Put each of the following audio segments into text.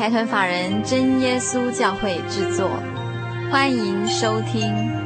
财团法人真耶稣教会制作，欢迎收听。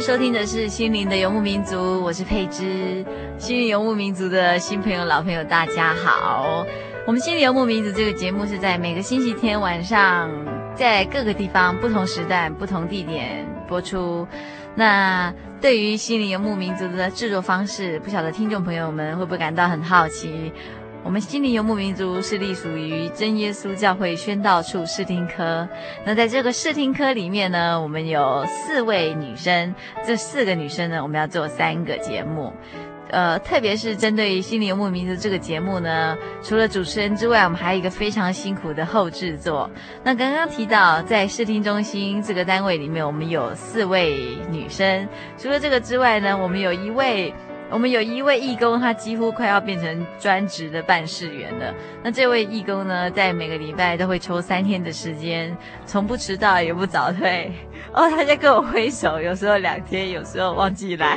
收听的是心灵的游牧民族，我是佩芝。心灵游牧民族的新朋友、老朋友，大家好。我们心灵游牧民族这个节目是在每个星期天晚上，在各个地方、不同时段、不同地点播出。那对于心灵游牧民族的制作方式，不晓得听众朋友们会不会感到很好奇？我们心灵游牧民族是隶属于真耶稣教会宣道处视听科。那在这个视听科里面呢，我们有四位女生。这四个女生呢，我们要做三个节目。呃，特别是针对心灵游牧民族这个节目呢，除了主持人之外，我们还有一个非常辛苦的后制作。那刚刚提到，在视听中心这个单位里面，我们有四位女生。除了这个之外呢，我们有一位。我们有一位义工，他几乎快要变成专职的办事员了。那这位义工呢，在每个礼拜都会抽三天的时间，从不迟到也不早退。哦，他在跟我挥手，有时候两天，有时候忘记来。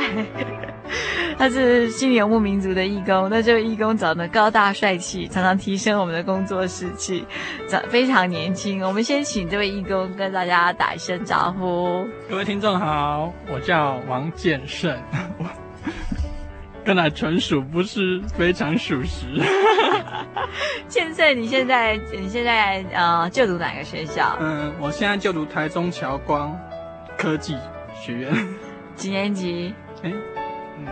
他是新游牧民族的义工，那这位义工长得高大帅气，常常提升我们的工作士气，长非常年轻。我们先请这位义工跟大家打一声招呼。各位听众好，我叫王建胜。看来纯属不是非常属实。建胜，你现在你现在呃就读哪个学校？嗯，我现在就读台中侨光科技学院。几年级？哎，嗯，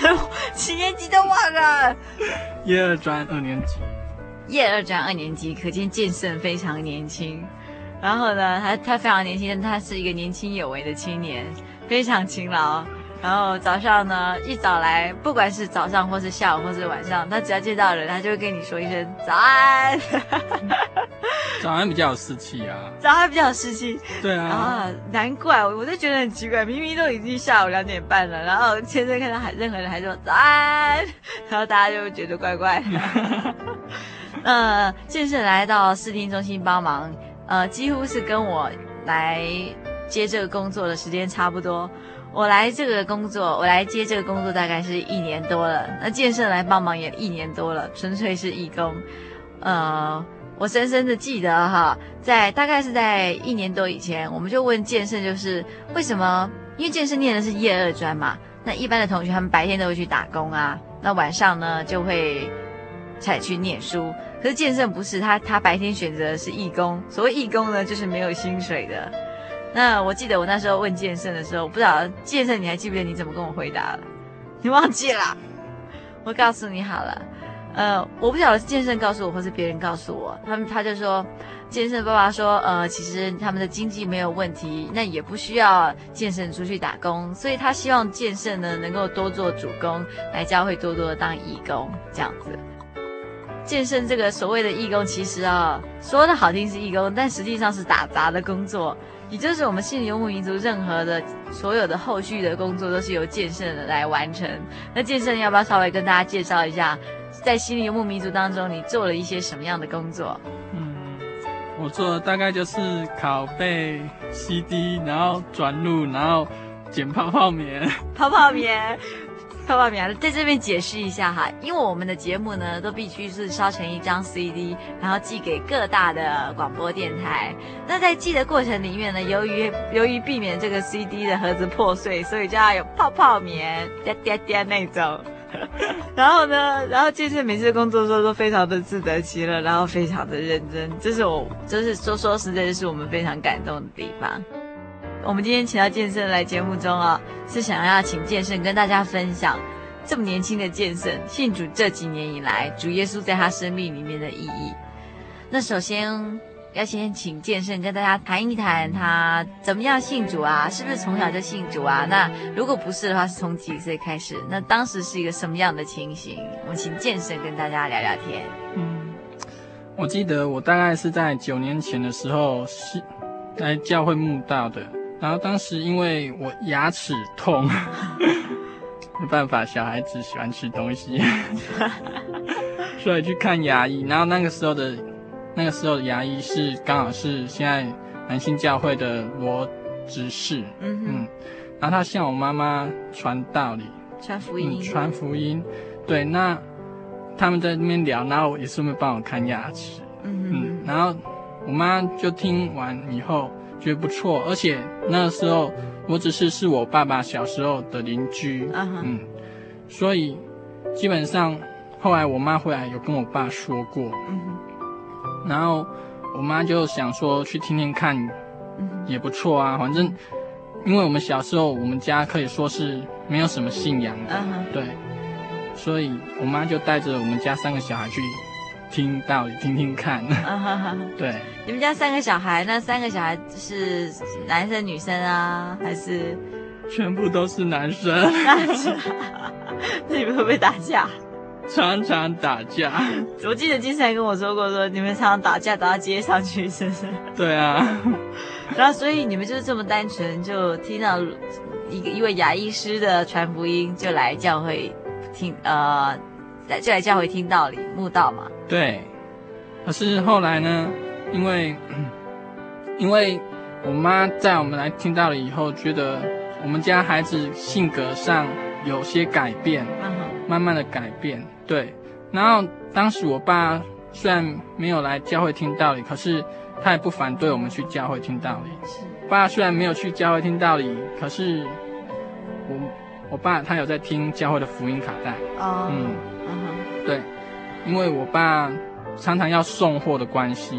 几年级都忘了。一二专二年级。一二专二年级，可见建胜非常年轻。然后呢，他他非常年轻，他是一个年轻有为的青年，非常勤劳。然后早上呢，一早来，不管是早上或是下午或是晚上，他只要见到人，他就会跟你说一声早安。早安比较有士气啊。早安比较有士气。对啊。啊，难怪，我就觉得很奇怪，明明都已经下午两点半了，然后现在看到还任何人还说早安，然后大家就会觉得怪怪的。呃，建胜来到视听中心帮忙，呃，几乎是跟我来接这个工作的时间差不多。我来这个工作，我来接这个工作大概是一年多了。那建胜来帮忙也一年多了，纯粹是义工。呃，我深深的记得哈，在大概是在一年多以前，我们就问建胜，就是为什么？因为建胜念的是夜二专嘛，那一般的同学他们白天都会去打工啊，那晚上呢就会才去念书。可是建胜不是，他他白天选择的是义工。所谓义工呢，就是没有薪水的。那我记得我那时候问建胜的时候，我不知道建胜你还记不记得你怎么跟我回答了？你忘记了？我告诉你好了，呃，我不晓得是建胜告诉我，或是别人告诉我，他们他就说，建胜爸爸说，呃，其实他们的经济没有问题，那也不需要建胜出去打工，所以他希望建胜呢能够多做主工，来教会多多的当义工这样子。建圣这个所谓的义工，其实啊，说的好听是义工，但实际上是打杂的工作。也就是我们心里游牧民族任何的所有的后续的工作都是由建圣来完成。那建圣要不要稍微跟大家介绍一下，在心里游牧民族当中你做了一些什么样的工作？嗯，我做的大概就是拷贝 CD，然后转录，然后捡泡泡棉，泡泡棉。泡泡棉在这边解释一下哈，因为我们的节目呢都必须是烧成一张 CD，然后寄给各大的广播电台。那在寄的过程里面呢，由于由于避免这个 CD 的盒子破碎，所以就要有泡泡棉，嗲嗲嗲那种。然后呢，然后健胜每次工作的时候都非常的自得其乐，然后非常的认真，这是我，这是说说实在，这是我们非常感动的地方。我们今天请到健胜来节目中啊，是想要请健胜跟大家分享这么年轻的健胜信主这几年以来，主耶稣在他生命里面的意义。那首先要先请健胜跟大家谈一谈他怎么样信主啊？是不是从小就信主啊？那如果不是的话，是从几岁开始？那当时是一个什么样的情形？我们请健胜跟大家聊聊天。嗯，我记得我大概是在九年前的时候是来教会慕道的。然后当时因为我牙齿痛，没办法，小孩子喜欢吃东西，所以去看牙医。然后那个时候的，那个时候的牙医是刚好是现在南信教会的罗执事，嗯嗯。然后他向我妈妈传道理，传福音，传福音。对，那他们在那边聊，然后也顺便帮我看牙齿，嗯嗯。然后我妈就听完以后。觉得不错，而且那个时候我只是是我爸爸小时候的邻居，uh huh. 嗯，所以基本上后来我妈回来有跟我爸说过，uh huh. 然后我妈就想说去听听看，也不错啊，反正因为我们小时候我们家可以说是没有什么信仰的，uh huh. 对，所以我妈就带着我们家三个小孩去。听道理，听听看。啊对，你们家三个小孩，那三个小孩是男生女生啊，还是全部都是男生？那 你们会不会打架？常常打架。我记得金山跟我说过说，说你们常常打架打到街上去，是不是？对啊。然后，所以你们就是这么单纯，就听到一个一位牙医师的传福音，就来教会听呃。就来教会听道理，悟道嘛。对，可是后来呢？因为，因为我妈在我们来听到了以后，觉得我们家孩子性格上有些改变，嗯、慢慢的改变。对，然后当时我爸虽然没有来教会听道理，可是他也不反对我们去教会听道理。是爸虽然没有去教会听道理，可是我我爸他有在听教会的福音卡带。哦、嗯。对，因为我爸常常要送货的关系，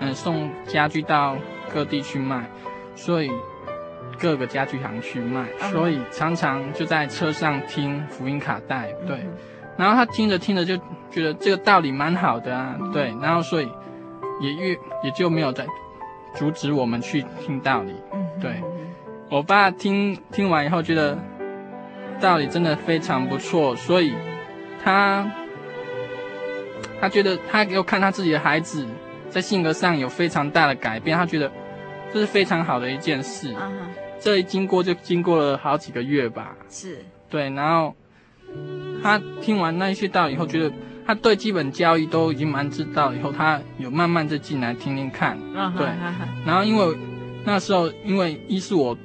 嗯，送家具到各地去卖，所以各个家具行去卖，所以常常就在车上听福音卡带。对，然后他听着听着就觉得这个道理蛮好的啊，对，然后所以也越也就没有再阻止我们去听道理。对，我爸听听完以后觉得道理真的非常不错，所以他。他觉得他又看他自己的孩子在性格上有非常大的改变，他觉得这是非常好的一件事。Uh huh. 这一经过就经过了好几个月吧。是。对，然后他听完那一些道理以后，觉得他对基本教育都已经蛮知道，以后他有慢慢再进来听听看。Uh. 对。然后因为那时候，因为一是我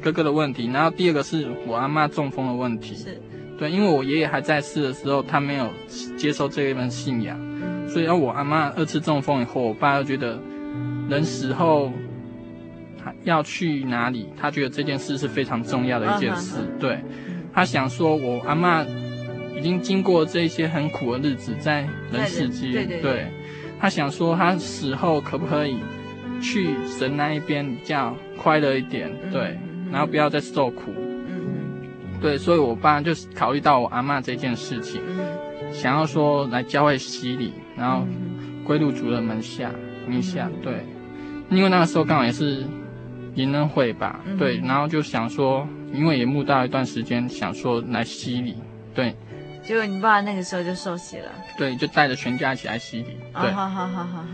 哥哥的问题，然后第二个是我阿妈中风的问题。是。对，因为我爷爷还在世的时候，他没有接受这一门信仰，所以，我阿嬷二次中风以后，我爸又觉得人死后要去哪里，他觉得这件事是非常重要的一件事。对，他想说，我阿嬷已经经过这些很苦的日子，在人世间，对，对，对，他想说，他死后可不可以去神那一边比较快乐一点，对，然后不要再受苦。对，所以我爸就是考虑到我阿妈这件事情，想要说来教会洗礼，然后归入主的门下名下。对，因为那个时候刚好也是迎恩会吧，对，然后就想说，因为也慕道一段时间，想说来洗礼。对，结果你爸那个时候就受洗了。对，就带着全家一起来洗礼。对，好好好好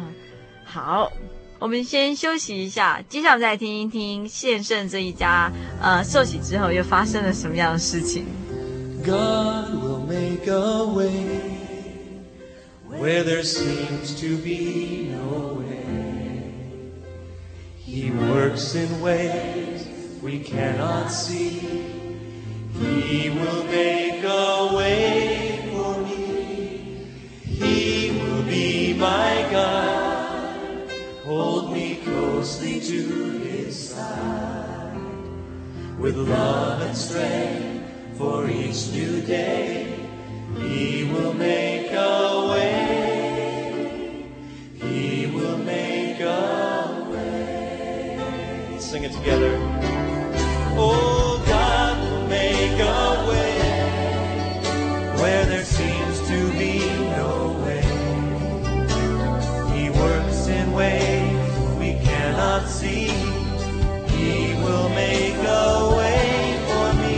好，好。我们先休息一下，接下来再听一听健胜这一家，呃，受洗之后又发生了什么样的事情。God will make a way where there seems to be no way. He works in ways we cannot see. He will make a way for me. He will be my guide. Hold me closely to his side. With love and strength for each new day, he will make a way. He will make a way. Sing it together. Oh, see. He will make a way for me.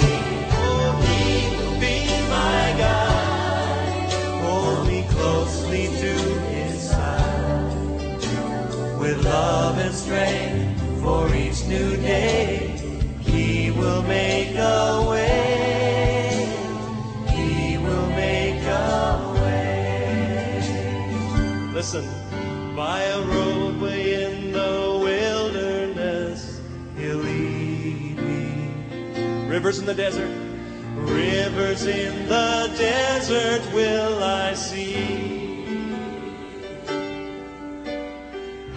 He will be my guide. Hold me closely to His side. With love and strength for each new day, He will make a way. He will make a way. Listen, Rivers in the desert, rivers in the desert will I see.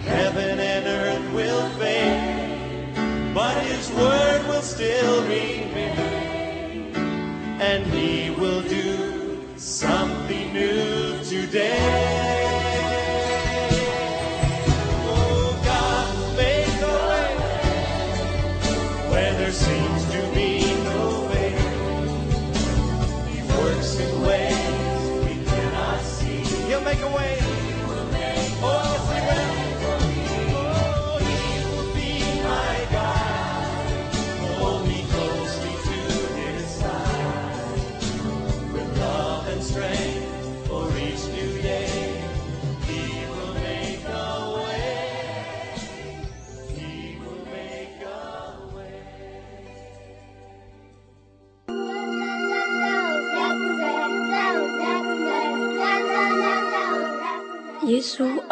Heaven and earth will fade, but His word will still remain, and He will do something new today.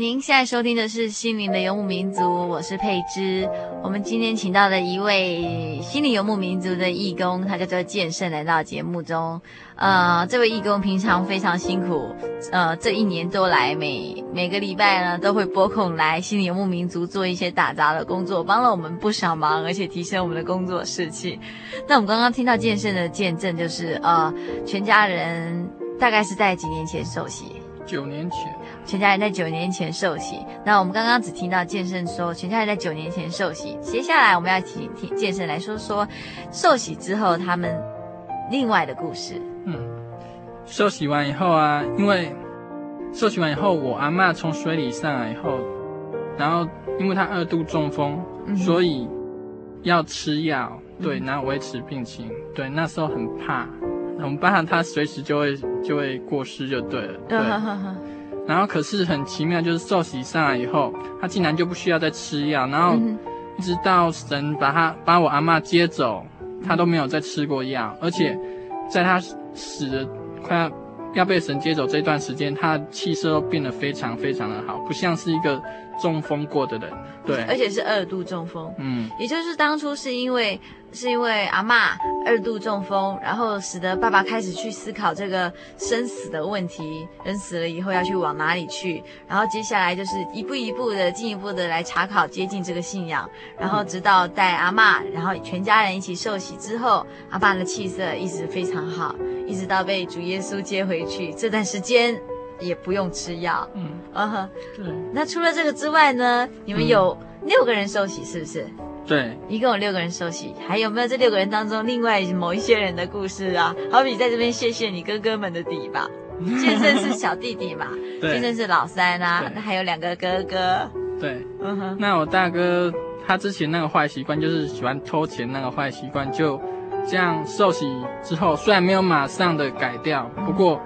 您现在收听的是《心灵的游牧民族》，我是佩芝。我们今天请到的一位心灵游牧民族的义工，他叫做建胜，来到节目中。呃，这位义工平常非常辛苦，呃，这一年多来每每个礼拜呢都会拨空来心灵游牧民族做一些打杂的工作，帮了我们不少忙，而且提升我们的工作士气。那我们刚刚听到建胜的见证，就是呃，全家人大概是在几年前受洗？九年前。全家人在九年前受洗。那我们刚刚只听到健身说，全家人在九年前受洗。接下来我们要听听建胜来说说受洗之后他们另外的故事。嗯，受洗完以后啊，因为受洗完以后，我阿嬷从水里上来以后，然后因为她二度中风，嗯、所以要吃药，对，然后维持病情。对，那时候很怕，我们怕她随时就会就会过世就对了。对。然后可是很奇妙，就是受洗上来以后，他竟然就不需要再吃药，然后一直到神把他把我阿嬷接走，他都没有再吃过药，而且在他死的快要要被神接走这段时间，他的气色都变得非常非常的好，不像是一个中风过的人，对，而且是二度中风。嗯，也就是当初是因为是因为阿嬷二度中风，然后使得爸爸开始去思考这个生死的问题，人死了以后要去往哪里去，然后接下来就是一步一步的进一步的来查考接近这个信仰，然后直到带阿嬷，然后全家人一起受洗之后，阿爸的气色一直非常好，一直到被主耶稣接回去这段时间。也不用吃药，嗯，嗯哼，对。那除了这个之外呢？你们有六个人受洗，是不是？对，一共有六个人受洗，还有没有这六个人当中另外某一些人的故事啊？好比在这边谢谢你哥哥们的底吧，先生是小弟弟嘛，先生是老三啊，那还有两个哥哥，对，嗯哼，那我大哥他之前那个坏习惯就是喜欢偷钱，那个坏习惯就这样受洗之后，虽然没有马上的改掉，不过。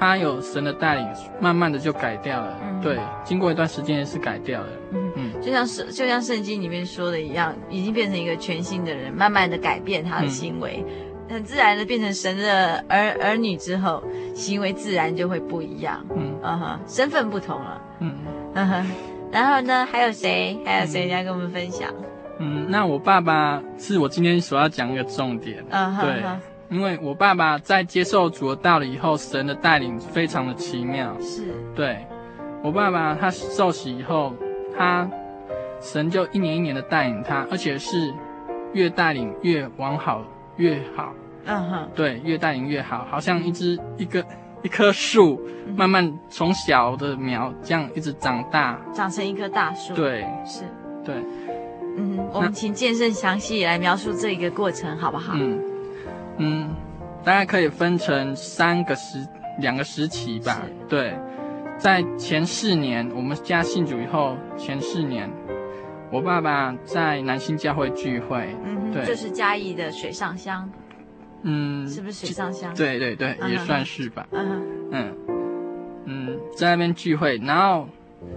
他有神的带领，慢慢的就改掉了。嗯、对，经过一段时间也是改掉了。嗯嗯，就像圣就像圣经里面说的一样，已经变成一个全新的人，慢慢的改变他的行为，嗯、很自然的变成神的儿儿女之后，行为自然就会不一样。嗯嗯哼，身份不同了。嗯嗯哼，然后呢，还有谁？还有谁要跟我们分享？嗯，那我爸爸是我今天所要讲一个重点。嗯哼，对。因为我爸爸在接受主的道理以后，神的带领非常的奇妙。是，对，我爸爸他受洗以后，他神就一年一年的带领他，而且是越带领越往好越好。嗯哼，对，越带领越好，好像一只一个一棵树，慢慢从小的苗这样一直长大，长成一棵大树。对，是，对，嗯，我们请剑圣详细来描述这一个过程，好不好？嗯。嗯，大概可以分成三个时两个时期吧。对，在前四年，我们家信主以后，前四年，我爸爸在南新教会聚会。嗯哼，对，就是嘉义的水上乡。嗯，是不是水上乡？对对对，也算是吧。嗯，嗯嗯，在那边聚会，然后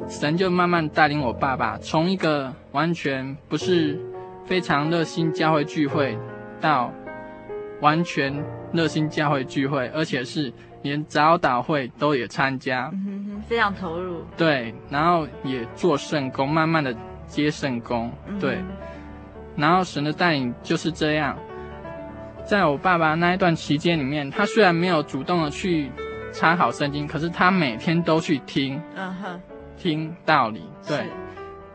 神就慢慢带领我爸爸，从一个完全不是非常热心教会聚会到。完全热心教会聚会，而且是连早祷会都也参加，嗯哼哼，非常投入。对，然后也做圣工，慢慢的接圣工。对，然后神的带领就是这样。在我爸爸那一段期间里面，他虽然没有主动的去参考圣经，可是他每天都去听，嗯哼，听道理。对。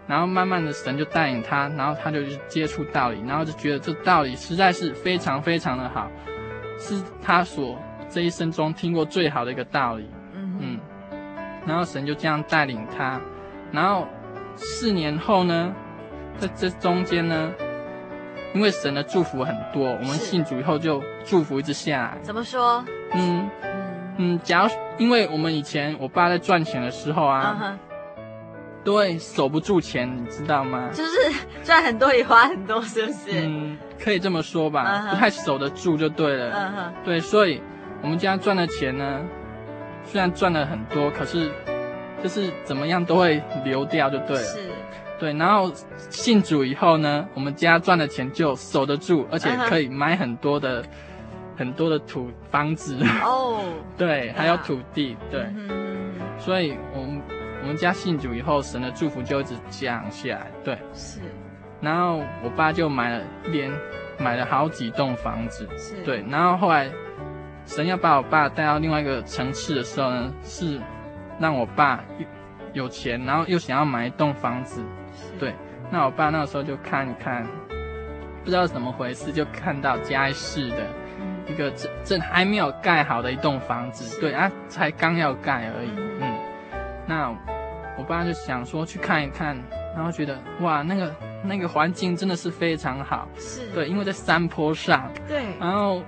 然后慢慢的神就带领他，然后他就去接触道理，然后就觉得这道理实在是非常非常的好，是他所这一生中听过最好的一个道理。嗯嗯，然后神就这样带领他，然后四年后呢，在这中间呢，因为神的祝福很多，我们信主以后就祝福一直下来。怎么说？嗯嗯嗯，假如因为我们以前我爸在赚钱的时候啊。Uh huh 对，守不住钱，你知道吗？就是赚很多也花很多，是不是？嗯，可以这么说吧，uh huh. 不太守得住就对了。嗯哼、uh，huh. 对，所以我们家赚的钱呢，虽然赚了很多，可是就是怎么样都会流掉，就对了。是。对，然后信主以后呢，我们家赚的钱就守得住，而且可以买很多的、uh huh. 很多的土房子。哦。Oh. 对，还有土地。对。嗯、uh. 所以我们。我们家信主以后，神的祝福就一直降下来。对，是。然后我爸就买了连买了好几栋房子。是。对，然后后来神要把我爸带到另外一个层次的时候呢，是让我爸有钱，然后又想要买一栋房子。是。对，那我爸那个时候就看一看，不知道怎么回事，就看到嘉义市的一个正正还没有盖好的一栋房子。是对啊，才刚要盖而已。嗯。嗯那我爸就想说去看一看，然后觉得哇，那个那个环境真的是非常好，是对，因为在山坡上，对，然后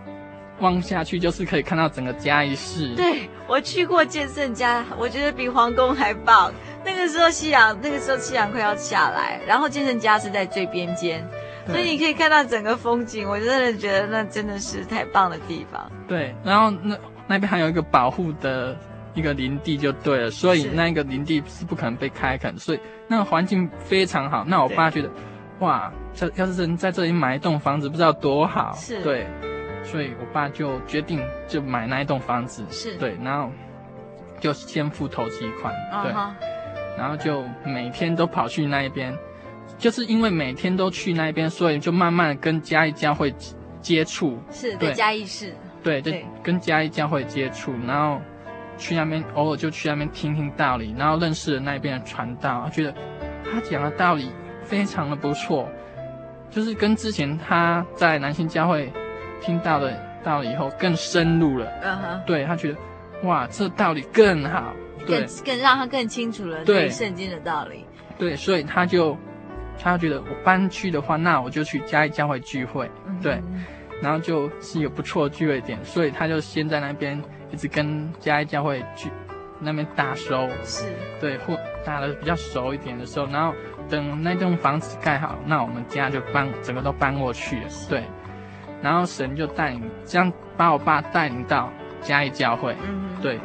望下去就是可以看到整个嘉义市。对，我去过建胜家，我觉得比皇宫还棒。那个时候夕阳，那个时候夕阳快要下来，然后建胜家是在最边间，所以你可以看到整个风景。我真的觉得那真的是太棒的地方。对，然后那那边还有一个保护的。一个林地就对了，所以那个林地是不可能被开垦，所以那个环境非常好。那我爸觉得，哇，这要是能在这里买一栋房子，不知道多好。是，对，所以我爸就决定就买那一栋房子。是，对，然后就先付头期款。对，uh huh. 然后就每天都跑去那一边，就是因为每天都去那边，所以就慢慢的跟嘉义教会接触，是对在嘉义市，对，就对跟嘉义教会接触，然后去那边偶尔就去那边听听道理，然后认识了那边的传道，觉得他讲的道理非常的不错，就是跟之前他在南信教会听到的道理以后更深入了，嗯哼，对，他觉得哇，这道理更好，对更更让他更清楚了对对圣经的道理。对，所以他就他觉得我搬去的话，那我就去嘉义教会聚会，对。然后就是一个不错的聚会点，所以他就先在那边一直跟嘉义教会去那边打收，是，对，或打的比较熟一点的时候，然后等那栋房子盖好，那我们家就搬整个都搬过去了，对。然后神就带领这样把我爸带领到嘉义教会，嗯，对。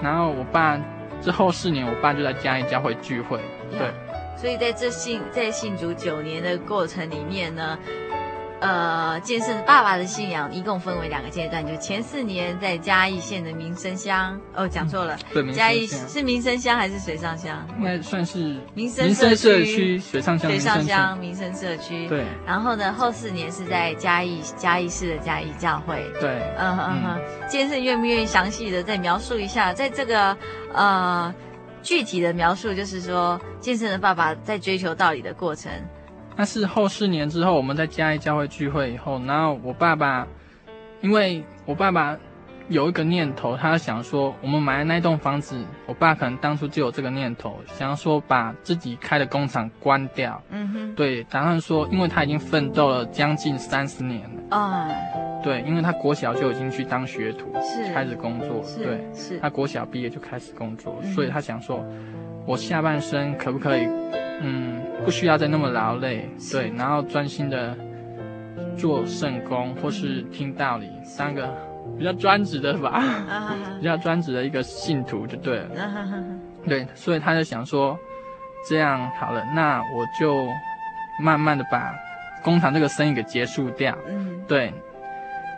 然后我爸之后四年，我爸就在嘉义教会聚会，对。所以在这信在信主九年的过程里面呢，呃，建设爸爸的信仰一共分为两个阶段，就前四年在嘉义县的民生乡，哦，讲错了，对，嘉义是民生乡还是水上乡？应该算是民生民生社社区水上乡，水上乡民生社区。对。然后呢，后四年是在嘉义嘉义市的嘉义教会。对，嗯嗯嗯。哼，建设愿不愿意详细的再描述一下，在这个呃具体的描述，就是说建设的爸爸在追求道理的过程。那是后四年之后，我们在嘉义教会聚会以后，然后我爸爸，因为我爸爸有一个念头，他想说，我们买的那栋房子，我爸可能当初就有这个念头，想要说把自己开的工厂关掉，嗯哼，对，打算说，因为他已经奋斗了将近三十年了，啊、对，因为他国小就已经去当学徒，是。开始工作，是对，是。他国小毕业就开始工作，嗯。所以他想说，我下半生可不可以，嗯，不需要再那么劳累，对，然后专心的做圣工或是听道理，三个比较专职的吧，比较专职的一个信徒就对了，对，所以他就想说，这样好了，那我就慢慢的把工厂这个生意给结束掉，嗯，对，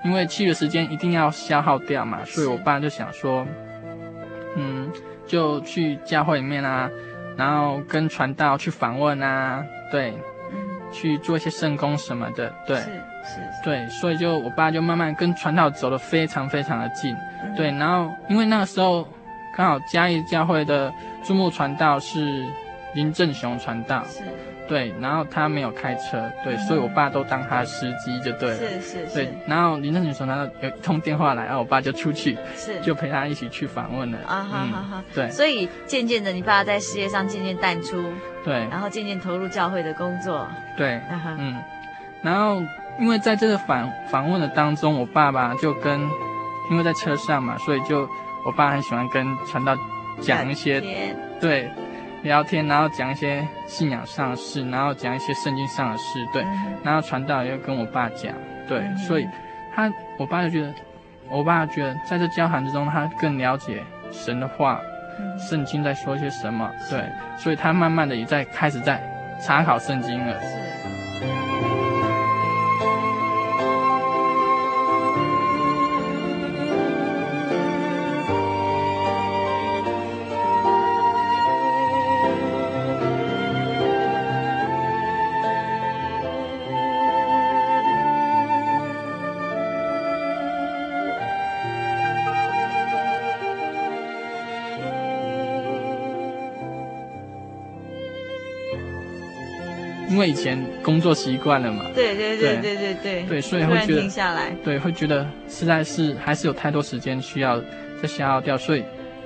因为其余的时间一定要消耗掉嘛，所以我爸就想说，嗯，就去教会里面啊，然后跟传道去访问啊，对，嗯，去做一些圣工什么的，对是，是是，对，所以就我爸就慢慢跟传道走得非常非常的近，嗯。对，然后因为那个时候刚好嘉义教会的注目传道是林正雄传道，是对，然后他没有开车，对，嗯所以我爸都当他的司机就对了。是是对是，然后林正雄传道有一通电话来，然后我爸就出去，是就陪他一起去访问了。啊哈哈哈嗯，对所以渐渐的，你爸在事业上渐渐淡出，对然后渐渐投入教会的工作，对，啊哈，嗯，然后因为在这个访访问的当中，我爸爸就跟，因为在车上嘛，所以就我爸很喜欢跟传道讲一些对聊天，然后讲一些信仰上的事，然后讲一些圣经上的事，对，嗯。然后传道也跟我爸讲，对，嗯。所以他我爸就觉得，我爸觉得在这交谈之中，他更了解神的话，嗯。圣经在说些什么，对，所以他慢慢的也在开始在查考圣经了。是。因为以前工作习惯了嘛。对对对对对对。对所以会觉得停下来。对会觉得实在是还是有太多时间需要再消耗掉。所以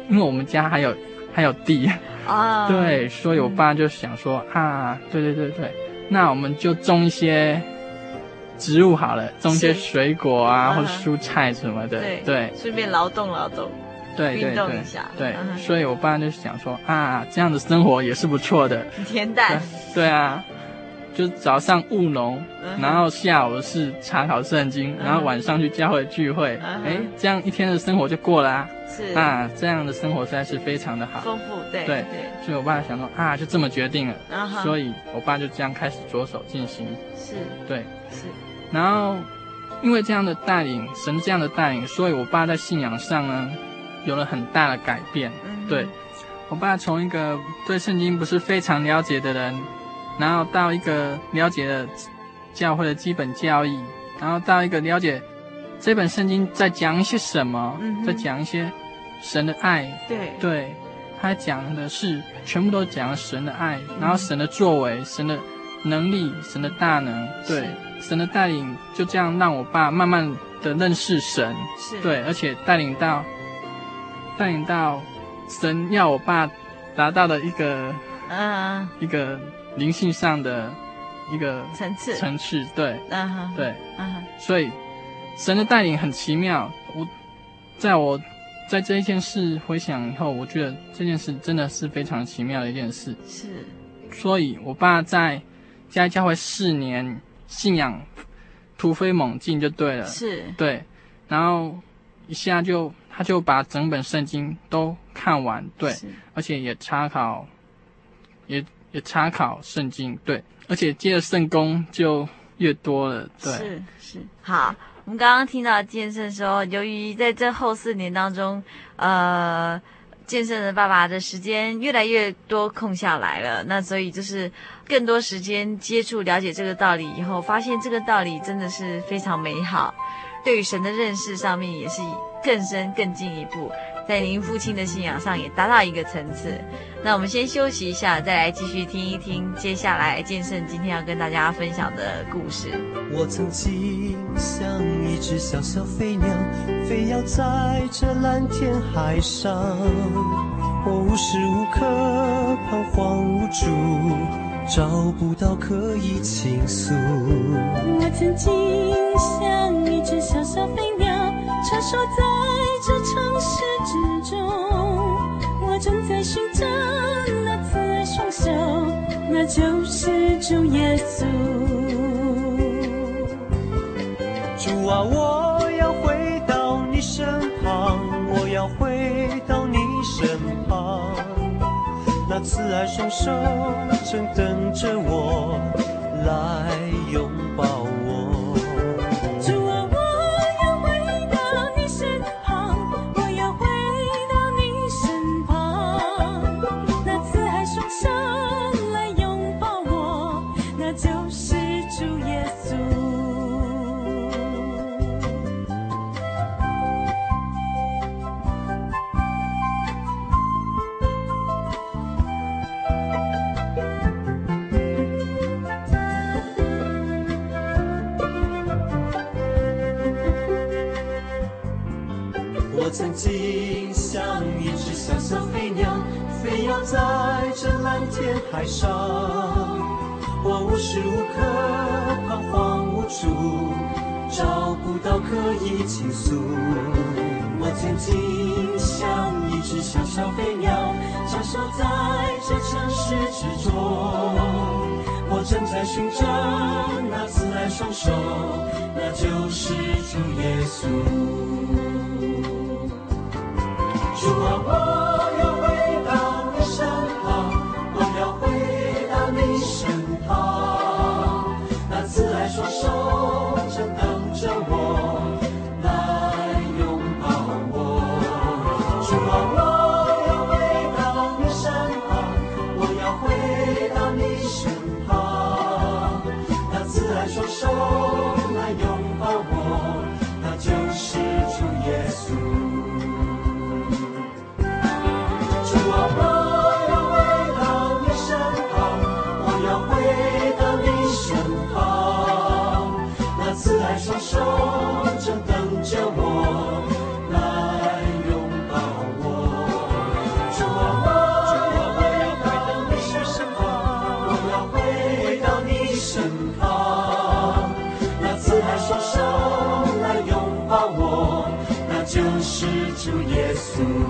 因为我们家还有还有地。啊。对所以我爸就想说啊对对对对。那我们就种一些植物好了种一些水果啊或者蔬菜什么的。对对。顺便劳动劳动对运动一下。对所以我爸就想说啊这样的生活也是不错的。恬淡。对啊。就早上务农，然后下午是查考圣经，嗯然后晚上去教会聚会，哎，这样一天的生活就过了啊，是。啊，这样的生活实在是非常的好，丰富，对对对，所以我爸想说啊，就这么决定了，所以我爸就这样开始着手进行，是。对，是，然后因为这样的带领，神这样的带领，所以我爸在信仰上呢有了很大的改变，嗯对，我爸从一个对圣经不是非常了解的人，然后到一个了解了教会的基本教义，然后到一个了解这本圣经在讲一些什么，嗯在讲一些神的爱。对。对，他讲的是全部都讲了神的爱，然后神的作为、神的能力、神的大能，对，神的带领，就这样让我爸慢慢的认识神，是，对，而且带领到带领到。神要我爸达到的一个，啊，一个灵性上的一个层次。层次，对，嗯哼，对，嗯哼，所以神的带领很奇妙。我在我在这一件事回想以后，我觉得这件事真的是非常奇妙的一件事。是，所以我爸在家教会四年，信仰突飞猛进就对了，是，对，然后一下就。他就把整本圣经都看完，对，而且也查考，也也查考圣经，对，而且接着圣工就越多了，对，是是。好，我们刚刚听到剑圣说，由于在这后四年当中，呃，剑圣的爸爸的时间越来越多空下来了，那所以就是更多时间接触了解这个道理以后，发现这个道理真的是非常美好，对于神的认识上面也是。更深更进一步，在您父亲的信仰上也达到一个层次。那我们先休息一下，再来继续听一听接下来剑圣今天要跟大家分享的故事。我曾经像一只小小飞鸟，飞跃在这蓝天海上，我无时无刻彷徨无助，找不到可以倾诉。我曾经像一只小小飞鸟。穿梭在这城市正在寻找那慈爱双手，那就是主耶稣。主啊，我要回到你身旁，我要回到你身旁，那慈爱双手正等着我来拥抱。曾经像一只小小飞鸟，飞扬在这蓝天海上。我无时无刻彷徨无助，找不到可以倾诉。我曾经像一只小小飞鸟，穿梭在这城市之中。我正在寻找那慈爱双手，那就是主耶稣。主啊，我您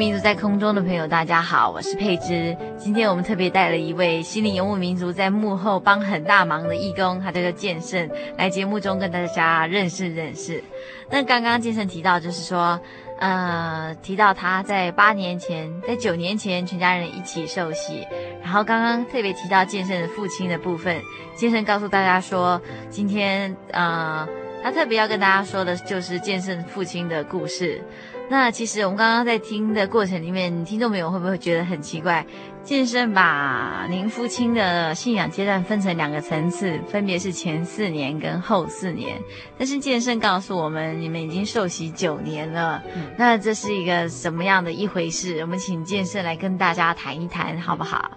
民族在空中的朋友，大家好，我是佩芝。今天我们特别带了一位心灵游牧民族在幕后帮很大忙的义工，他叫做建胜，来节目中跟大家认识认识。那刚刚建胜提到，就是说，呃，提到他在八年前，在九年前，全家人一起受洗。然后刚刚特别提到建胜的父亲的部分，建胜告诉大家说，今天呃，他特别要跟大家说的就是建胜父亲的故事。那其实我们刚刚在听的过程里面，听众朋友会不会觉得很奇怪？健身把您父亲的信仰阶段分成两个层次，分别是前四年跟后四年。但是健身告诉我们，你们已经受洗九年了，嗯、那这是一个什么样的一回事？我们请健身来跟大家谈一谈，好不好？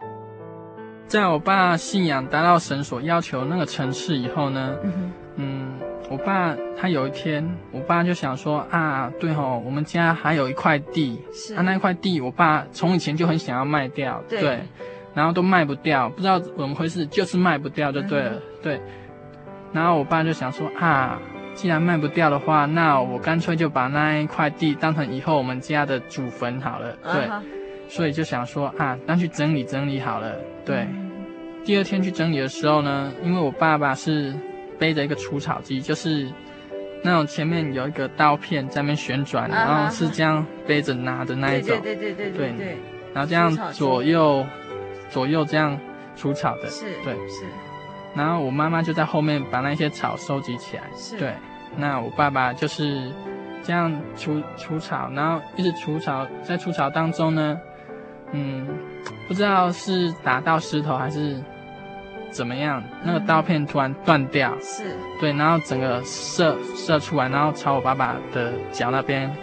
在我爸信仰达到神所要求那个层次以后呢，嗯。嗯我爸他有一天，我爸就想说啊，对吼，我们家还有一块地，是啊，那一块地，我爸从以前就很想要卖掉，对，对，然后都卖不掉，不知道怎么回事，就是卖不掉就对了，嗯、对。然后我爸就想说啊，既然卖不掉的话，那我干脆就把那一块地当成以后我们家的祖坟好了，对。Uh. 所以就想说啊，那去整理整理好了，对。嗯、第二天去整理的时候呢，因为我爸爸是。背着一个除草机，就是那种前面有一个刀片在那边旋转，uh. 然后是这样背着拿的那一种，对对对对对对，对。然后这样左右左右这样除草的，是，对是。然后我妈妈就在后面把那些草收集起来，是。对，那我爸爸就是这样除除草，然后一直除草，在除草当中呢，嗯，不知道是打到石头还是。怎么样？那个刀片突然断掉，是对，然后整个射射出来，然后朝我爸爸的脚那边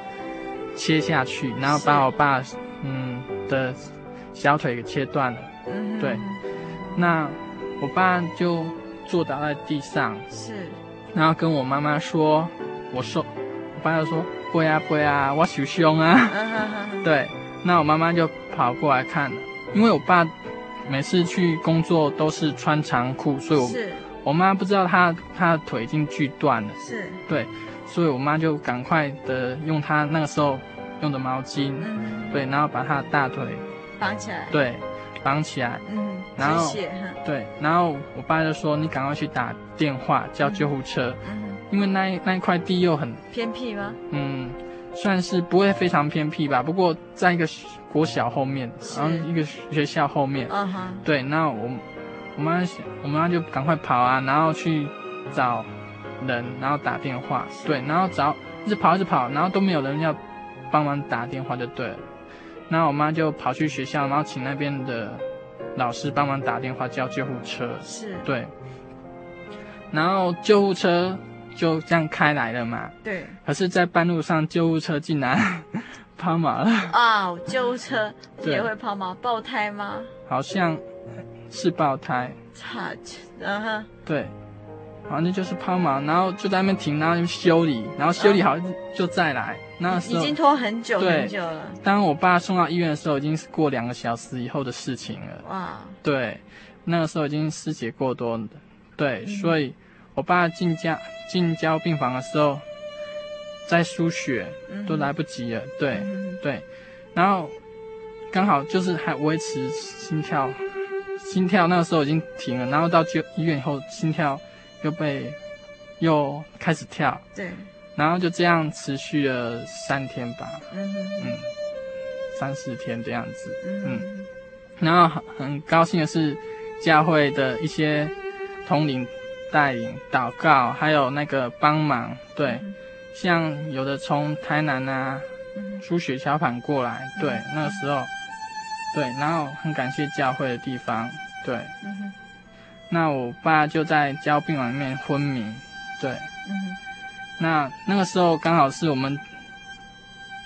切下去，然后把我爸嗯的小腿给切断了。嗯，对。那我爸就坐倒在地上，是，然后跟我妈妈说：“我受。”我爸就说：“不会啊，不会啊，我受伤啊。嗯”对。那我妈妈就跑过来看了，因为我爸。每次去工作都是穿长裤，所以我我妈不知道她她的腿已经锯断了，是。对，所以我妈就赶快的用她那个时候用的毛巾，嗯，对，然后把她的大腿绑起来，对，绑起来，嗯，然后对，然后我爸就说你赶快去打电话叫救护车，嗯，因为那一那一块地又很偏僻吗？嗯，算是不会非常偏僻吧，不过在一个国小后面，然后一个学校后面，嗯哼，对，那我我妈我妈就赶快跑啊，然后去找人，然后打电话，对，然后找一直跑一直跑，然后都没有人要帮忙打电话就对了，然后我妈就跑去学校，然后请那边的老师帮忙打电话叫救护车，是，对，然后救护车就这样开来了嘛，对，可是，在半路上救护车竟然 抛锚了，啊，救护车也会抛锚，爆胎吗？好像是爆胎，差，然后，对，反正就是抛锚，然后就在那边停，然后就修理，然后修理好就再来。那时候已经拖很久很久了，当我爸送到医院的时候，已经是过两个小时以后的事情了。哇，对，那个时候已经失血过多了。对，嗯。所以我爸进家进交病房的时候，在输血都来不及了。对、嗯对，然后刚好就是还维持心跳，心跳那个时候已经停了，然后到就医院以后，心跳又被又开始跳，对，然后就这样持续了三天吧，嗯嗯，三四天这样子，嗯。嗯。然后很很高兴的是，教会的一些统领带领祷告，还有那个帮忙，对，嗯。像有的从台南啊嗯。输血小板过来，对，那个时候，对，然后很感谢教会的地方，对，那我爸就在交病房里面昏迷，对，嗯那那个时候刚好是我们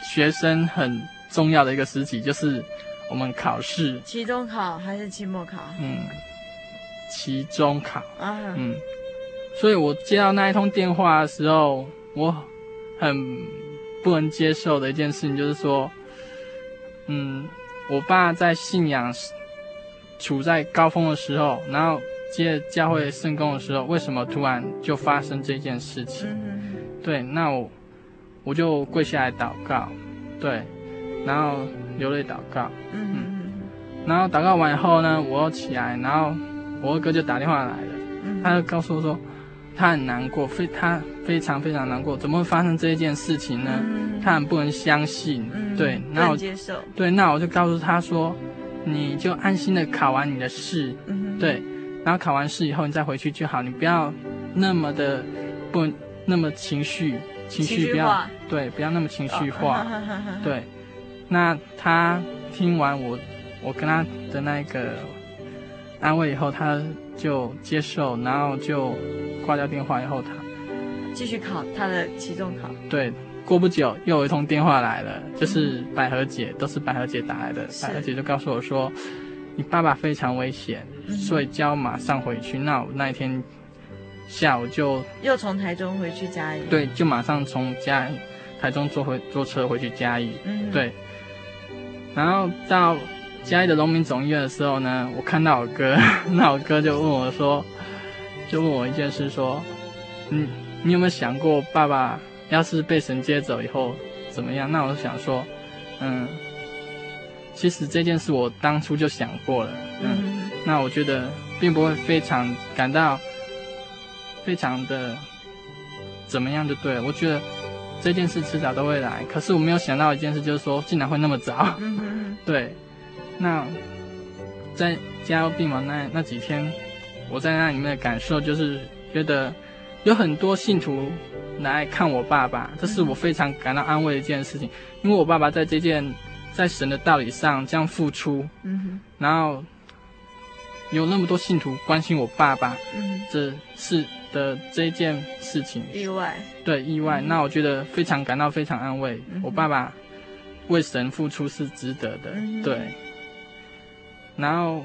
学生很重要的一个时期，就是我们考试，期中考还是期末考？嗯，期中考，啊，嗯，所以我接到那一通电话的时候，我很不能接受的一件事情就是说，嗯，我爸在信仰处在高峰的时候，然后接教会圣工的时候，为什么突然就发生这件事情？嗯对，那我我就跪下来祷告，对，然后流泪祷告，嗯嗯然后祷告完以后呢，我又起来，然后我二哥就打电话来了，嗯。他就告诉我说，他很难过，非他非常非常难过，怎么会发生这一件事情呢？嗯。他很不能相信，嗯，对，那我接受，对，那我就告诉他说，你就安心的考完你的试，嗯，对，然后考完试以后你再回去就好，你不要那么的不那么情绪，情情绪绪不要化。对，不要那么情绪哦化，对。那他听完我我跟他的那个安慰以后，他就接受，然后就挂掉电话以后，他继续考他的期中考，对过不久又有一通电话来了，就是百合姐，都是百合姐打来的，百合姐就告诉我说，你爸爸非常危险，嗯。所以叫我马上回去。那我那一天下午就又从台中回去嘉义，，对，就马上从嘉义台中坐回坐车回去嘉义。嗯，对，然后到嘉义的农民总医院的时候呢，我看到我哥，那我哥就问我说，就问我一件事说，嗯，你有没有想过爸爸要是被神接走以后怎么样？那我就想说，嗯，其实这件事我当初就想过了，嗯，嗯那我觉得并不会非常感到非常的怎么样就对了，我觉得。这件事迟早都会来，可是我没有想到一件事，就是说竟然会那么早。对，那在加护病房那那几天，我在那里面的感受就是觉得有很多信徒来看我爸爸，这是我非常感到安慰的一件事情，因为我爸爸在这件在神的道理上这样付出，嗯哼然后有那么多信徒关心我爸爸，嗯这是的这件事情，意外，对意外，那我觉得非常感到非常安慰。嗯我爸爸为神付出是值得的，嗯对。然后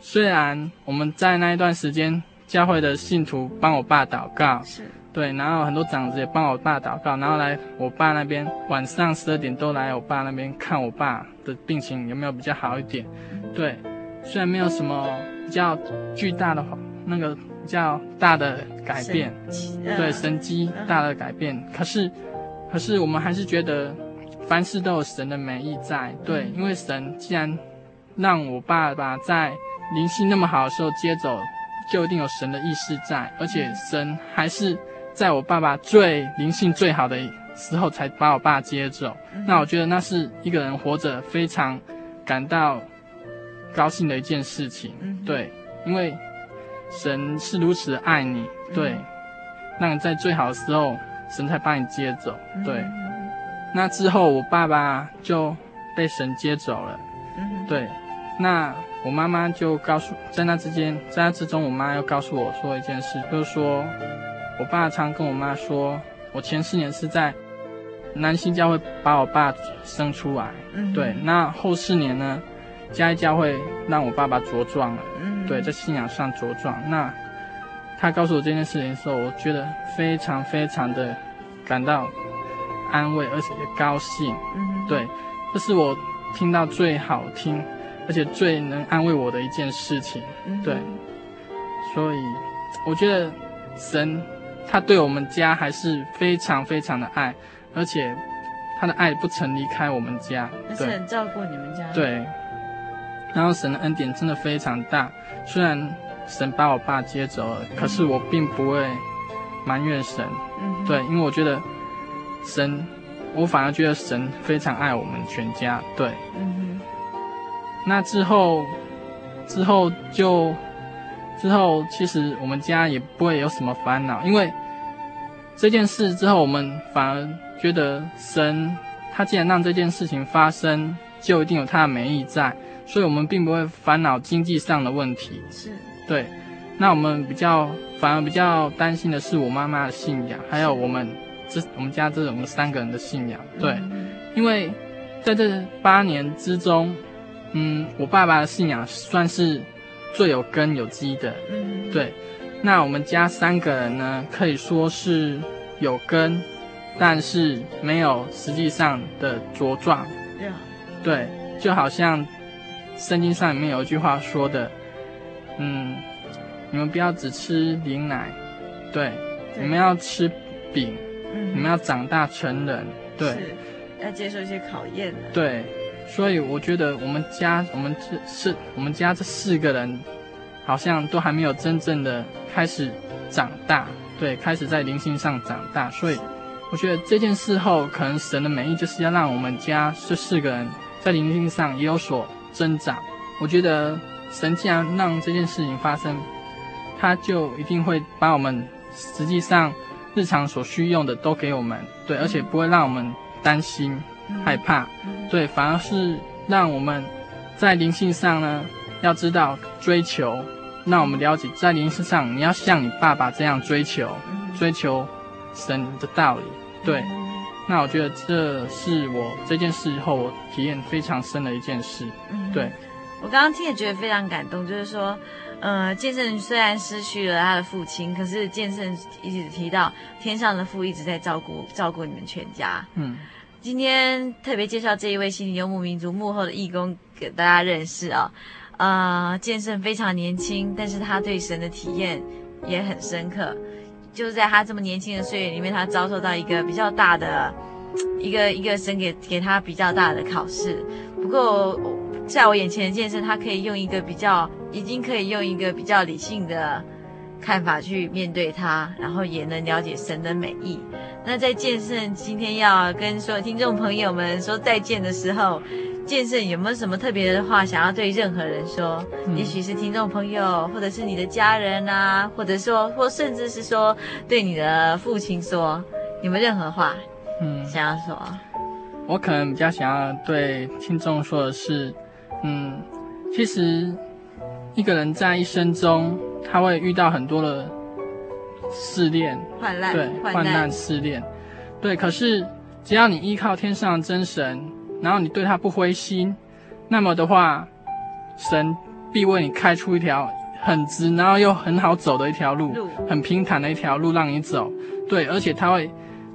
虽然我们在那一段时间，教会的信徒帮我爸祷告，是，对，然后很多长子也帮我爸祷告，然后来我爸那边晚上十二点都来我爸那边看我爸的病情有没有比较好一点，对。虽然没有什么比较巨大的那个比较大的改变。神对，呃神迹大的改变，可是，可是我们还是觉得凡事都有神的美意在。对，因为神既然让我爸爸在灵性那么好的时候接走，就一定有神的意识在，而且神还是在我爸爸最灵性最好的时候才把我爸接走。嗯那我觉得那是一个人活着非常感到高兴的一件事情。嗯对，因为神是如此的爱你，对，嗯让你在最好的时候，神才把你接走。对，嗯那之后我爸爸就被神接走了。嗯，对，那我妈妈就告诉，在那之间，在那之中，我妈又告诉我说一件事，就是说我爸常跟我妈说，我前四年是在南新教会把我爸生出来，嗯。对，那后四年呢，嘉义教会让我爸爸茁壮了，嗯。对，在信仰上茁壮。那他告诉我这件事情的时候，我觉得非常非常的感到安慰，而且高兴。嗯，对，这是我听到最好听，而且最能安慰我的一件事情。嗯对，所以我觉得神他对我们家还是非常非常的爱，而且他的爱不曾离开我们家。对那是很照顾你们家。，对，然后神的恩典真的非常大，虽然神把我爸接走了，可是我并不会埋怨神。嗯，对，，因为我觉得神，我反而觉得神非常爱我们全家。对，嗯那之后，之后就之后，其实我们家也不会有什么烦恼，因为这件事之后，我们反而觉得神他既然让这件事情发生，就一定有他的美意在，所以我们并不会烦恼经济上的问题。是，对，那我们比较反而比较担心的是我妈妈的信仰，还有我们这我们家这我们三个人的信仰。对，嗯因为在这八年之中，嗯，我爸爸的信仰算是最有根有基的。嗯，对，那我们家三个人呢，可以说是有根，但是没有实际上的茁壮。对就好像圣经上里面有一句话说的，嗯，你们不要只吃灵奶，对，对。你们要吃饼，嗯，你们要长大成人，对。要接受一些考验的。对，所以我觉得我们家我们这是我们家这四个人，好像都还没有真正的开始长大，对，开始在灵性上长大，所以我觉得这件事后，可能神的美意就是要让我们家这四个人在灵性上也有所增长。我觉得神既然让这件事情发生，他就一定会把我们实际上日常所需用的都给我们，对，而且不会让我们担心、害怕，对，反而是让我们在灵性上呢，要知道追求，让我们了解在灵性上你要像你爸爸这样追求，追求神的道理，对。那我觉得这是我这件事后我体验非常深的一件事，嗯对。我刚刚听也觉得非常感动，就是说，呃，剑圣虽然失去了他的父亲，可是剑圣一直提到天上的父一直在照顾照顾你们全家。嗯，今天特别介绍这一位心灵游牧民族幕后的义工给大家认识啊、呃，剑圣非常年轻，但是他对神的体验也很深刻。就是在他这么年轻的岁月里面，他遭受到一个比较大的，一个一个神给给他比较大的考试。不过，在我眼前的剑圣，他可以用一个比较，已经可以用一个比较理性的看法去面对它，然后也能了解神的美意。那在剑圣今天要跟所有听众朋友们说再见的时候，剑圣有没有什么特别的话想要对任何人说？嗯也许是听众朋友，或者是你的家人啊，或者说，或甚至是说对你的父亲说，有没有任何话嗯，想要说？我可能比较想要对听众说的是，嗯，其实一个人在一生中，他会遇到很多的试炼，患难，对，患难试炼，对。可是只要你依靠天上的真神，然后你对他不灰心，那么的话，神必为你开出一条很直，然后又很好走的一条路，路很平坦的一条路让你走，对。而且他会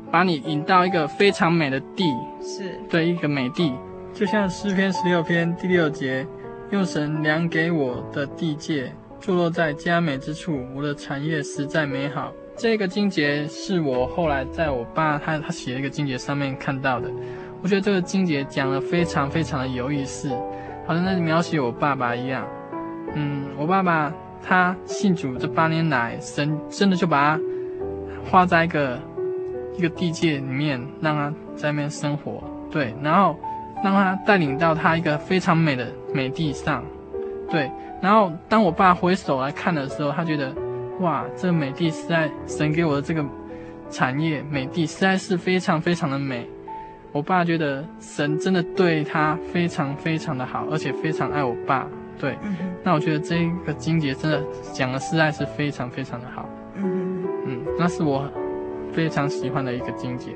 把你引到一个非常美的地，是对，一个美地。就像诗篇十六篇第六节，用神量给我的地界，坐落在佳美之处，我的产业实在美好。这个经节是我后来在我爸他他写的一个经节上面看到的，我觉得这个经节讲得非常非常的有意思，好像在描写我爸爸一样。嗯，我爸爸他信主这八年来，神真的就把他画在一个一个地界里面，让他在那边生活，对，然后让他带领到他一个非常美的美地上，对，然后当我爸回首来看的时候，他觉得，哇，这个美地实在神给我的这个产业美地实在是非常非常的美。我爸觉得神真的对他非常非常的好，而且非常爱我爸。对，嗯、那我觉得这个金节真的讲的实在是非常非常的好。嗯嗯，那是我非常喜欢的一个经节。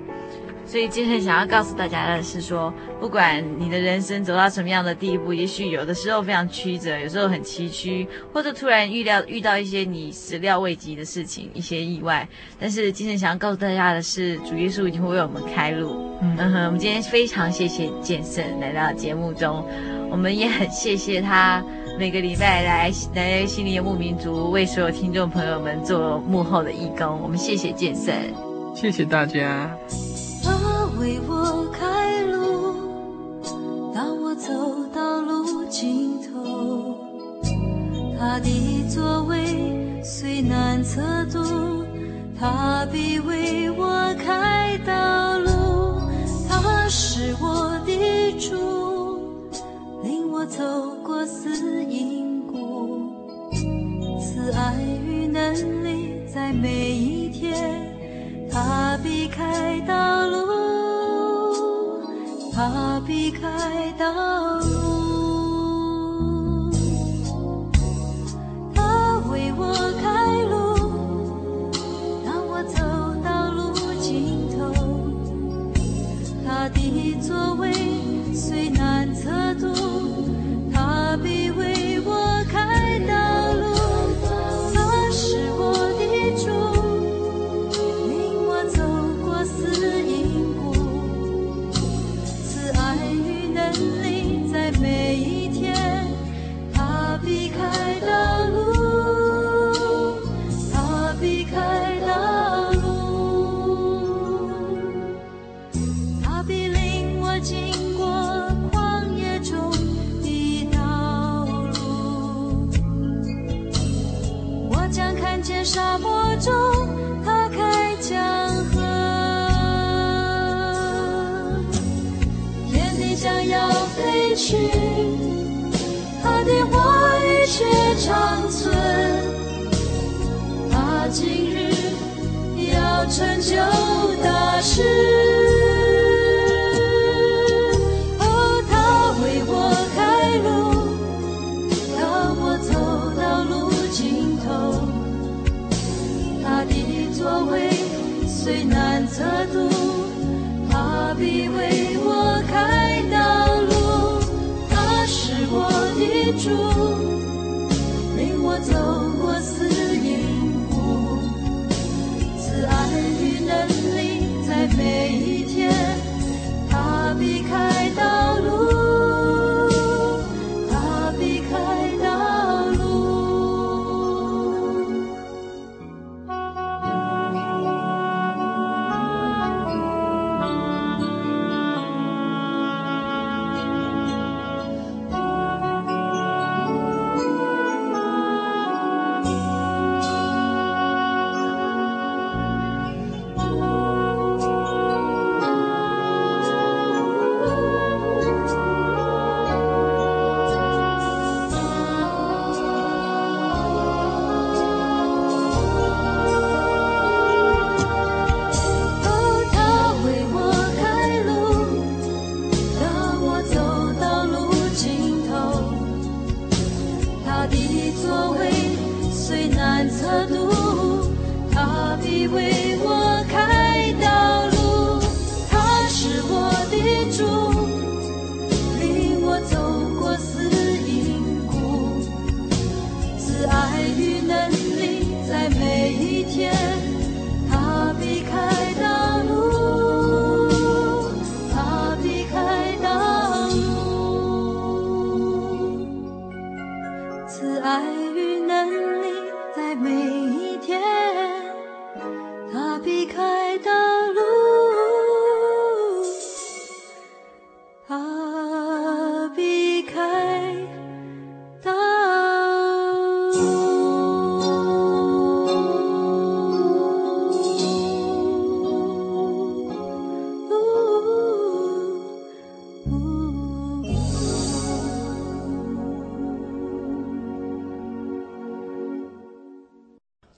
所以今天想要告诉大家的是说，不管你的人生走到什么样的地步，也许有的时候非常曲折，有时候很崎岖，或者突然预料遇到一些你始料未及的事情，一些意外。但是今天想要告诉大家的是，主耶稣已经会为我们开路。嗯哼，我们今天非常谢谢剑圣来到节目中，我们也很谢谢他每个礼拜来来心灵游牧民族为所有听众朋友们做幕后的义工。我们谢谢剑圣，谢谢大家。为我开路，当我走到路尽头，他的作为虽难测度，他必为我开道路。他是我的主，领我走过死荫谷，慈爱与能力在每避开道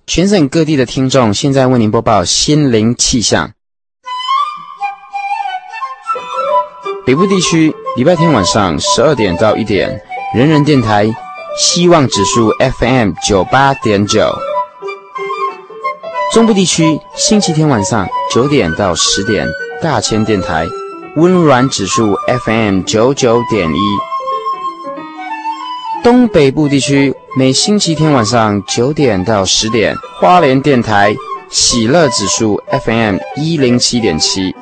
全省各地的听众现在为您播报心灵气象。北部地区礼拜天晚上十二点到一点，人人电台希望指数 FM 九八点九。中部地区星期天晚上九点到十点，大千电台温软指数 FM 九九点一。东北部地区每星期天晚上九点到十点，花莲电台喜乐指数 FM 一零七点七。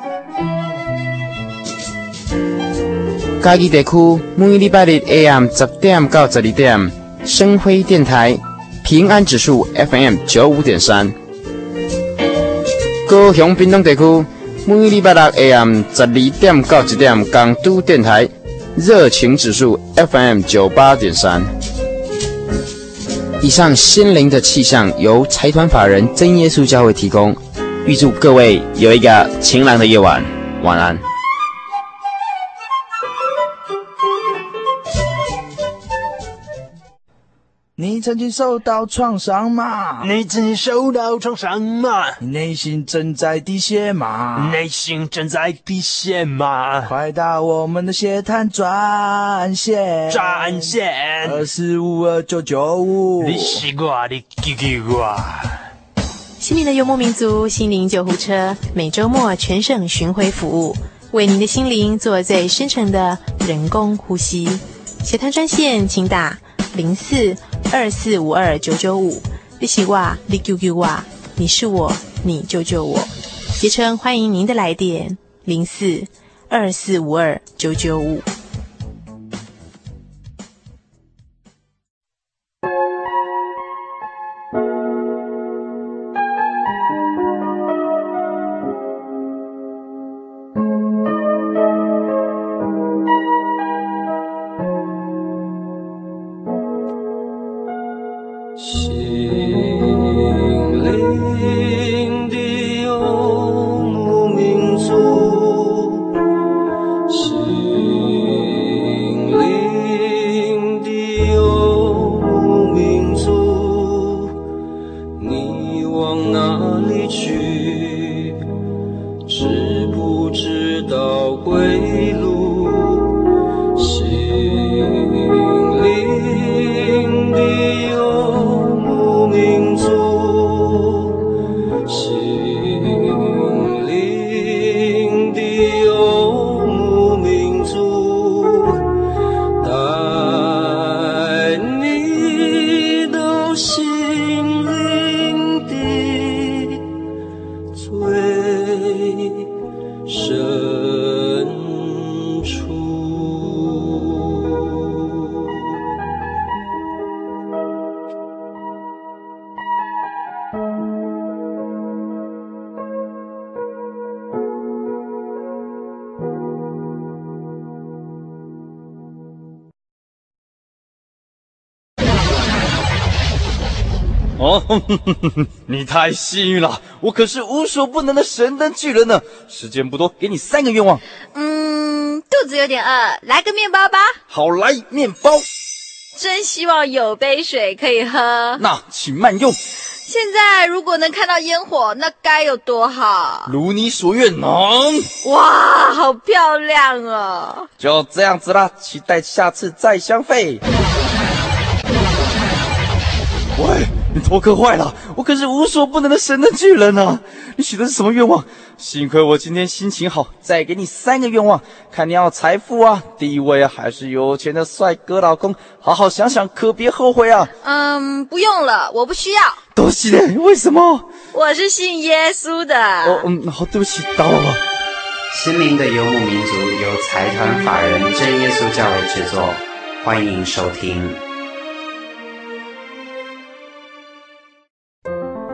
嘉义地区每礼拜日 AM 十点到十二点，生辉电台平安指数 FM 九五点三。高雄屏东地区每礼拜六 AM 十二点到一点，港都电台热情指数 FM 九八点三。以上心灵的气象由财团法人真耶稣教会提供，预祝各位有一个晴朗的夜晚，晚安。你曾经受到创伤吗？你曾经受到创伤吗？你内心正在滴血吗？内心正在滴血吗？快打我们的血滩专线，专线二四五二九九五。你西瓜，你给给我。心灵的游牧民族，心灵救护车，每周末全省巡回服务，为您的心灵做最深层的人工呼吸。血滩专线，请打零四。二四五二九九五，你是我，你救救我，你是我，你救救我。捷诚欢迎您的来电，零四二四五二九九五。太幸运了，我可是无所不能的神灯巨人呢。时间不多，给你三个愿望。嗯，肚子有点饿，来个面包吧。好，来面包。真希望有杯水可以喝。那请慢用。现在如果能看到烟火，那该有多好。如你所愿，能。哇，好漂亮哦。就这样子啦，期待下次再相会。喂。你头磕坏了，我可是无所不能的神的巨人啊！你许的是什么愿望？幸亏我今天心情好，再给你三个愿望，看你要财富啊、地位啊，还是有钱的帅哥老公？好好想想，可别后悔啊！嗯，不用了，我不需要。多谢你，为什么？我是信耶稣的。哦，嗯，好，对不起，打扰了。心灵的游牧民族由财团法人真耶稣教会制作，欢迎收听。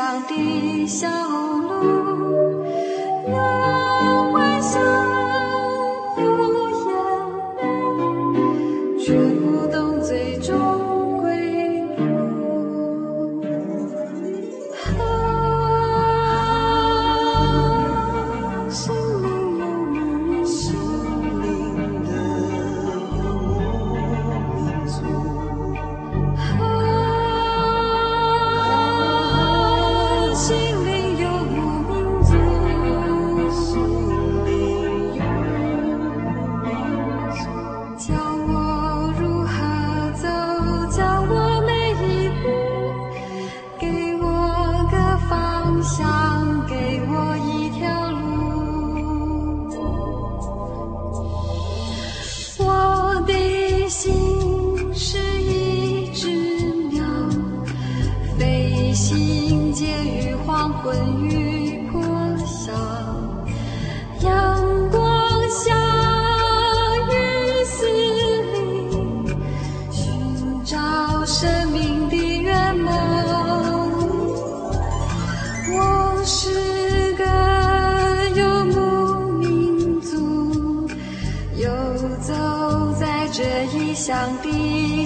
乡的小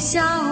笑。